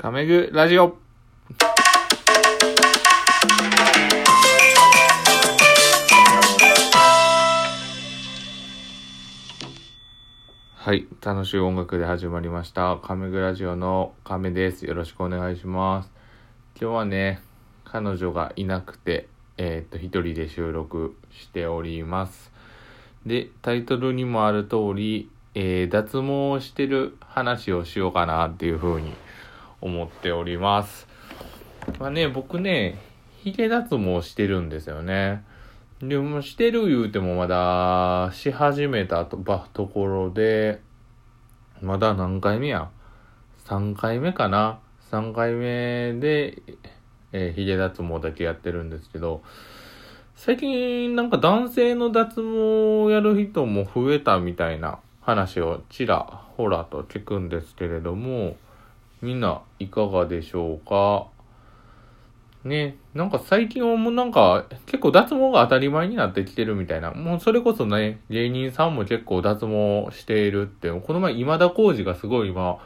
カメグラジオはい。楽しい音楽で始まりました。カメグラジオのカメです。よろしくお願いします。今日はね、彼女がいなくて、えーっと、一人で収録しております。で、タイトルにもある通り、えー脱毛してる話をしようかなっていうふうに思っております。まあね、僕ね、ヒゲ脱毛してるんですよね。でも、してる言うてもまだ、し始めたとばところで、まだ何回目や ?3 回目かな ?3 回目で、えー、ヒゲ脱毛だけやってるんですけど、最近なんか男性の脱毛をやる人も増えたみたいな話をちらほらと聞くんですけれども、みんないかがでしょうか？ね、なんか最近はもうなんか結構脱毛が当たり前になってきてるみたいな。もうそれこそね、芸人さんも結構脱毛しているって、この前今田耕司がすごい今、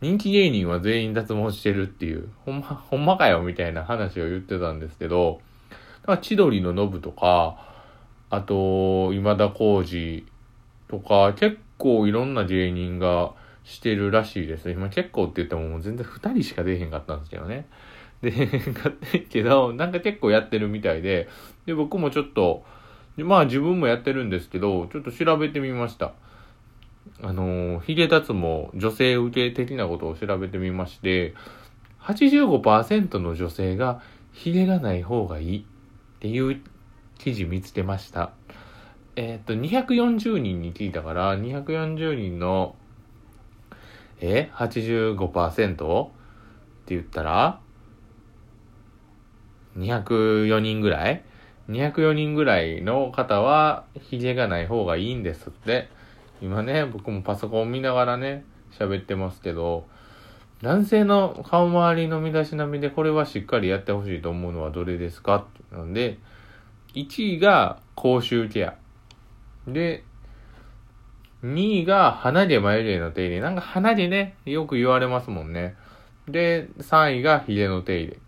人気芸人は全員脱毛してるっていう、ほんま、ほんまかよみたいな話を言ってたんですけど、だから千鳥のノブとか、あと、今田耕司とか、結構いろんな芸人がしてるらしいです。今結構って言ってももう全然二人しか出えへんかったんですけどね。で、かってけど、なんか結構やってるみたいで、で、僕もちょっと、まあ自分もやってるんですけど、ちょっと調べてみました。あの、ヒゲ脱毛、女性受け的なことを調べてみまして、85%の女性がヒゲがない方がいいっていう記事見つけました。えーっと、240人に聞いたから、240人の、え ?85% って言ったら、204人ぐらい ?204 人ぐらいの方は、ヒゲがない方がいいんですって。今ね、僕もパソコン見ながらね、喋ってますけど、男性の顔周りの身だしなみでこれはしっかりやってほしいと思うのはどれですか？なので、1位が口臭ケア。で、2位が鼻毛眉毛の手入れ。なんか鼻毛ね、よく言われますもんね。で、3位が髭の手入れ。っ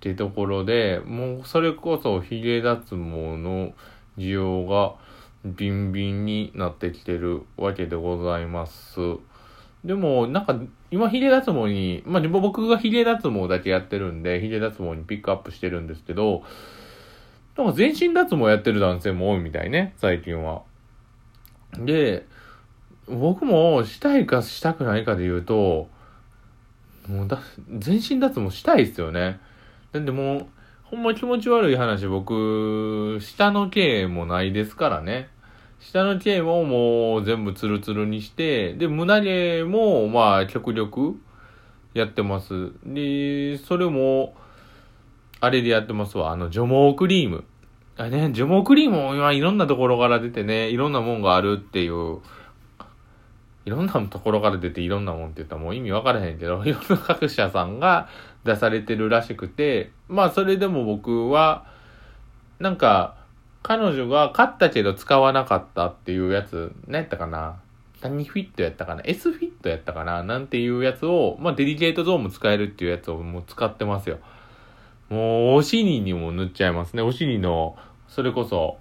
てところで、もうそれこそ髭脱毛の需要がビンビンになってきてるわけでございます。でも、なんか、今、ヒゲ脱毛に、まあ、僕がヒゲ脱毛だけやってるんで、ヒゲ脱毛にピックアップしてるんですけど、なんか全身脱毛やってる男性も多いみたいね、最近は。で、僕もしたいかしたくないかで言うと、もうだ、全身脱毛したいですよね。なんでもう、ほんま気持ち悪い話、僕、下の毛もないですからね。下の毛ももう全部ツルツルにして、で、胸毛もまあ極力やってます。で、それも、あれでやってますわ。あの、除毛クリーム。あね、除毛クリームも今いろんなところから出てね、いろんなもんがあるっていう、いろんなところから出ていろんなもんって言ったらもう意味わからへんけど、いろんな各社さんが出されてるらしくて、まあそれでも僕は、なんか、彼女が買ったけど使わなかったっていうやつ、何やったかな？何フィットやったかな ?S フィットやったかな？なんていうやつを、まあデリケートゾーンも使えるっていうやつをもう使ってますよ。もう、お尻にも塗っちゃいますね。お尻の、それこそ、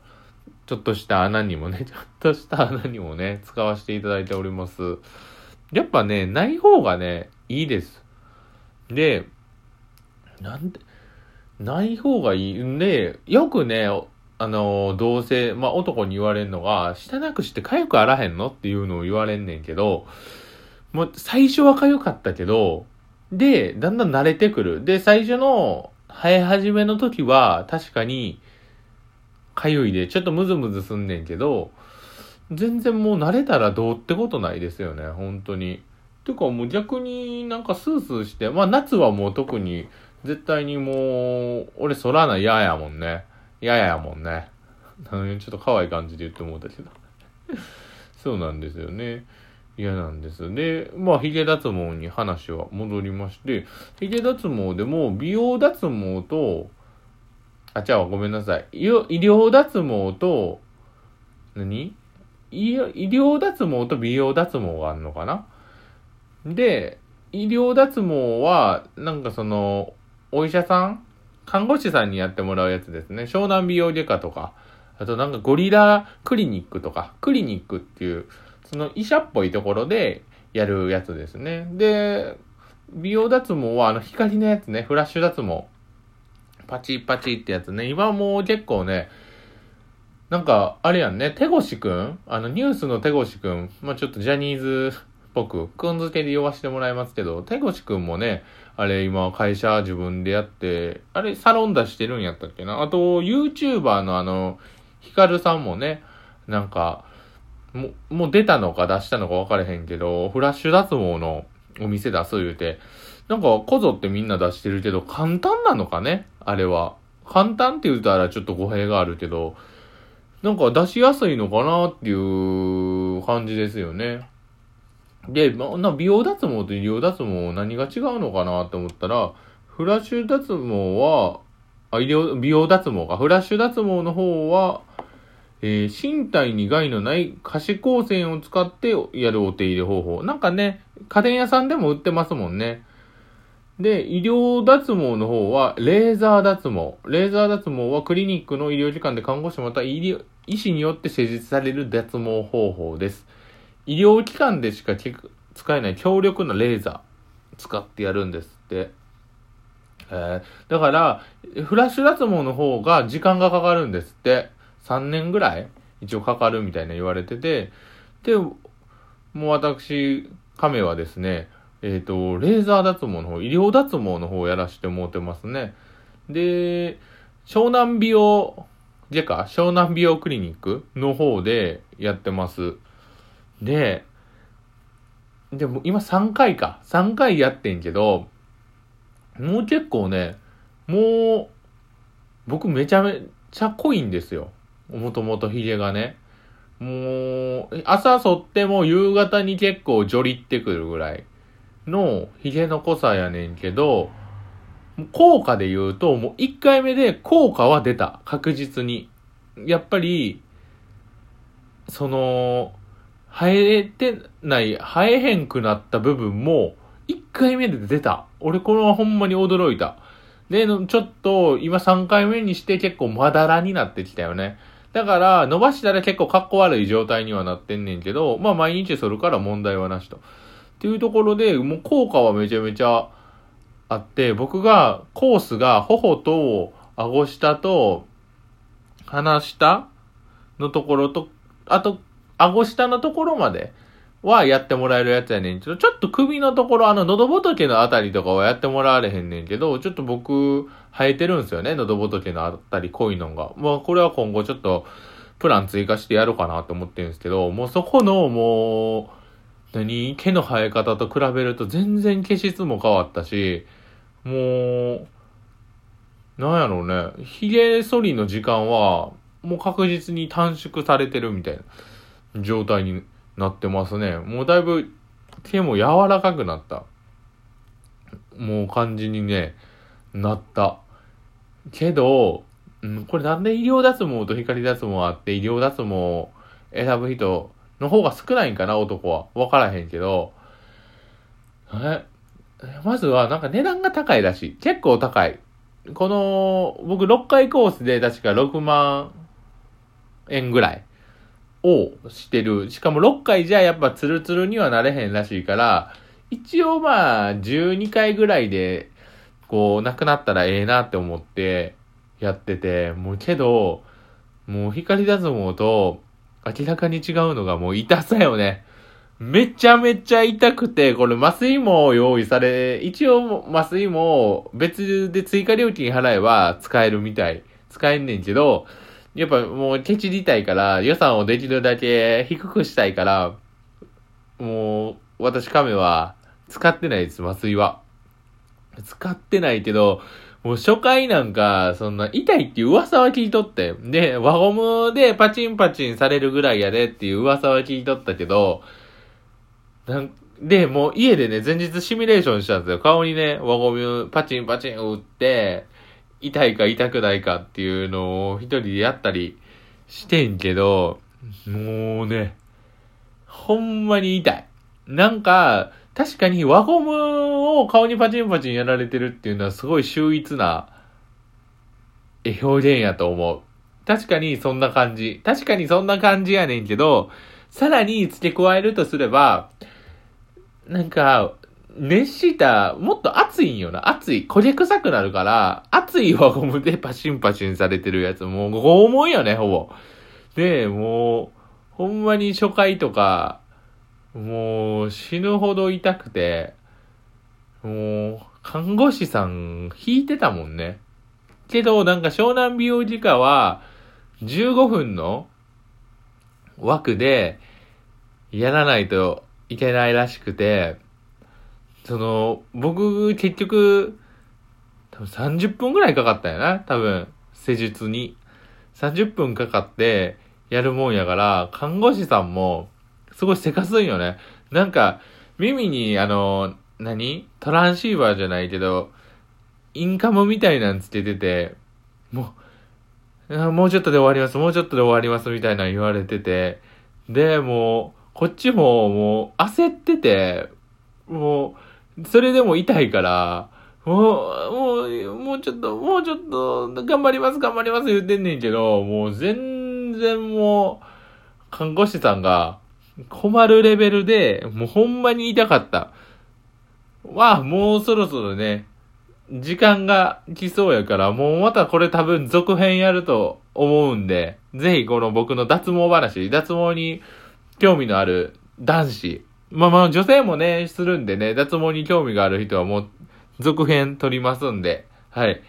ちょっとした穴にもね、ちょっとした穴にもね、使わせていただいております。やっぱね、ない方がね、いいです。で、なんで、ない方がいいんで、よくね、あの、同性、まあ、男に言われるのが、舌なくして痒くあらへんのっていうのを言われんねんけど、もう最初は痒かったけど、で、だんだん慣れてくる。で、最初の生え始めの時は、確かに、痒いで、ちょっとムズムズすんねんけど、全然もう慣れたらどうってことないですよね、本当に。てかもう逆になんかスースーして、まあ夏はもう特に、絶対にもう、俺反らない嫌やもんね。嫌やもんね。ちょっと可愛い感じで言ってもうたけど。そうなんですよね。嫌なんです。で、まあ、髭脱毛に話は戻りまして、髭脱毛でも美容脱毛と、あ、じゃあごめんなさい。医療脱毛と、何？医医療脱毛と美容脱毛があるのかな？で、医療脱毛は、なんかその、お医者さん？看護師さんにやってもらうやつですね。湘南美容外科とか、あとなんかゴリラクリニックとか、クリニックっていう、その医者っぽいところでやるやつですね。で、美容脱毛はあの光のやつね、フラッシュ脱毛。パチパチってやつね。今もう結構ね、なんか、あれやんね、手越くんあの、ニュースの手越くん。まあ、ちょっとジャニーズっぽく、くんづけで呼ばせてもらいますけど、手越くんもね、あれ今会社自分でやって、あれサロン出してるんやったっけな？あと、YouTuber のあの、ヒカルさんもね、なんか、もう、もう出たのか出したのか分かれへんけど、フラッシュ脱毛のお店出す言うて、なんか、こぞってみんな出してるけど、簡単なのかね？あれは。簡単って言うたらちょっと語弊があるけど、なんか出しやすいのかなっていう感じですよね。で、まな美容脱毛と医療脱毛何が違うのかなって思ったら、フラッシュ脱毛は、あ、医療、美容脱毛か。フラッシュ脱毛の方は、えー、身体に害のない可視光線を使ってやるお手入れ方法。なんかね、家電屋さんでも売ってますもんね。で、医療脱毛の方は、レーザー脱毛。レーザー脱毛はクリニックの医療機関で看護師また医療医師によって施術される脱毛方法です。医療機関でしか使えない強力なレーザー使ってやるんですって。えー、だから、フラッシュ脱毛の方が時間がかかるんですって。3年ぐらい一応かかるみたいな言われてて、で、もう私、亀はですね、えっ、ー、と、レーザー脱毛の方、医療脱毛の方をやらしてもうてますね。で、湘南美容外科湘南美容クリニックの方でやってます。で、でも今3回か。3回やってんけど、もう結構ね、もう、僕めちゃめちゃ濃いんですよ。もともとヒゲがね。もう、朝剃っても夕方に結構ジョリってくるぐらいのヒゲの濃さやねんけど、効果で言うと、もう1回目で効果は出た。確実に。やっぱり、その、生えてない、生えへんくなった部分も、1回目で出た。俺これはほんまに驚いた。で、ちょっと、今3回目にして結構まだらになってきたよね。だから、伸ばしたら結構かっこ悪い状態にはなってんねんけど、まあ毎日そるから問題はなしと。っていうところで、もう効果はめちゃめちゃあって、僕が、コースが頬と顎下と鼻下のところと、あと、顎下のところまではやってもらえるやつやねんけど、ちょっと首のところ、あの、喉仏のあたりとかはやってもらわれへんねんけど、ちょっと僕、生えてるんですよね、喉仏のあたり濃いのが。まあ、これは今後ちょっと、プラン追加してやろうかなと思ってるんですけど、もうそこの、もう、何毛の生え方と比べると全然毛質も変わったし、もう、なんやろうね、髭剃りの時間は、もう確実に短縮されてるみたいな状態になってますね。もうだいぶ毛も柔らかくなった。もう感じにね、なった。けど、うん、これなんで医療脱毛と光脱毛あって医療脱毛選ぶ人の方が少ないんかな、男は。わからへんけど、え、まずはなんか値段が高いらしい。結構高い。この、僕6回コースで確か6万円ぐらいをしてる。しかも6回じゃやっぱツルツルにはなれへんらしいから、一応まあ12回ぐらいで、こう、なくなったらええなって思ってやってて、もうけど、もう光脱毛と明らかに違うのがもう痛さよね。めちゃめちゃ痛くて、これ麻酔も用意され、一応麻酔も別で追加料金払えば使えるみたい。使えんねんけど、やっぱもうケチりたいから、予算をできるだけ低くしたいから、もう、私亀は使ってないです、麻酔は。使ってないけど、もう初回なんか、そんな痛いっていう噂は聞いとって。で、輪ゴムでパチンパチンされるぐらいやでっていう噂は聞いとったけど、なんで、もう家でね、前日シミュレーションしたんですよ。顔にね、輪ゴムパチンパチン打って、痛いか痛くないかっていうのを一人でやったりしてんけど、もうね、ほんまに痛い。なんか、確かに輪ゴムを顔にパチンパチンやられてるっていうのはすごい秀逸な表現やと思う。確かにそんな感じ。確かにそんな感じやねんけど、さらに付け加えるとすれば、なんか、熱した、もっと熱いんよな。熱い。焦げ臭くなるから、熱い輪ゴムでパシンパシンされてるやつ、もう拷問よね、ほぼ。で、もう、ほんまに初回とか、もう死ぬほど痛くて、もう、看護師さん引いてたもんね。けど、なんか湘南美容外科は、15分の枠でやらないといけないらしくて、その、僕、結局、多分30分ぐらいかかったよな、多分、施術に。30分かかってやるもんやから、看護師さんも、すごいせかすんよね。なんか、耳に、あの、何？トランシーバーじゃないけど、インカムみたいなんつけてて、もう、もうちょっとで終わります、もうちょっとで終わりますみたいな言われてて、で、もう、こっちももう焦ってて、もう、それでも痛いから、もう、もう、もうちょっと、もうちょっと、頑張ります、頑張ります言ってんねんけど、もう全然もう、看護師さんが困るレベルで、もうほんまに痛かった。わあ、もうそろそろね、時間が来そうやから、もうまたこれ多分続編やると思うんで、ぜひこの僕の脱毛話、脱毛に興味のある男子、まあまあ女性もね、するんでね、脱毛に興味がある人はもう続編撮りますんで、はい。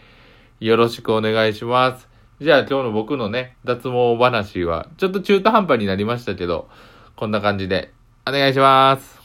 よろしくお願いします。じゃあ今日の僕のね、脱毛話は、ちょっと中途半端になりましたけど、こんな感じで、お願いします。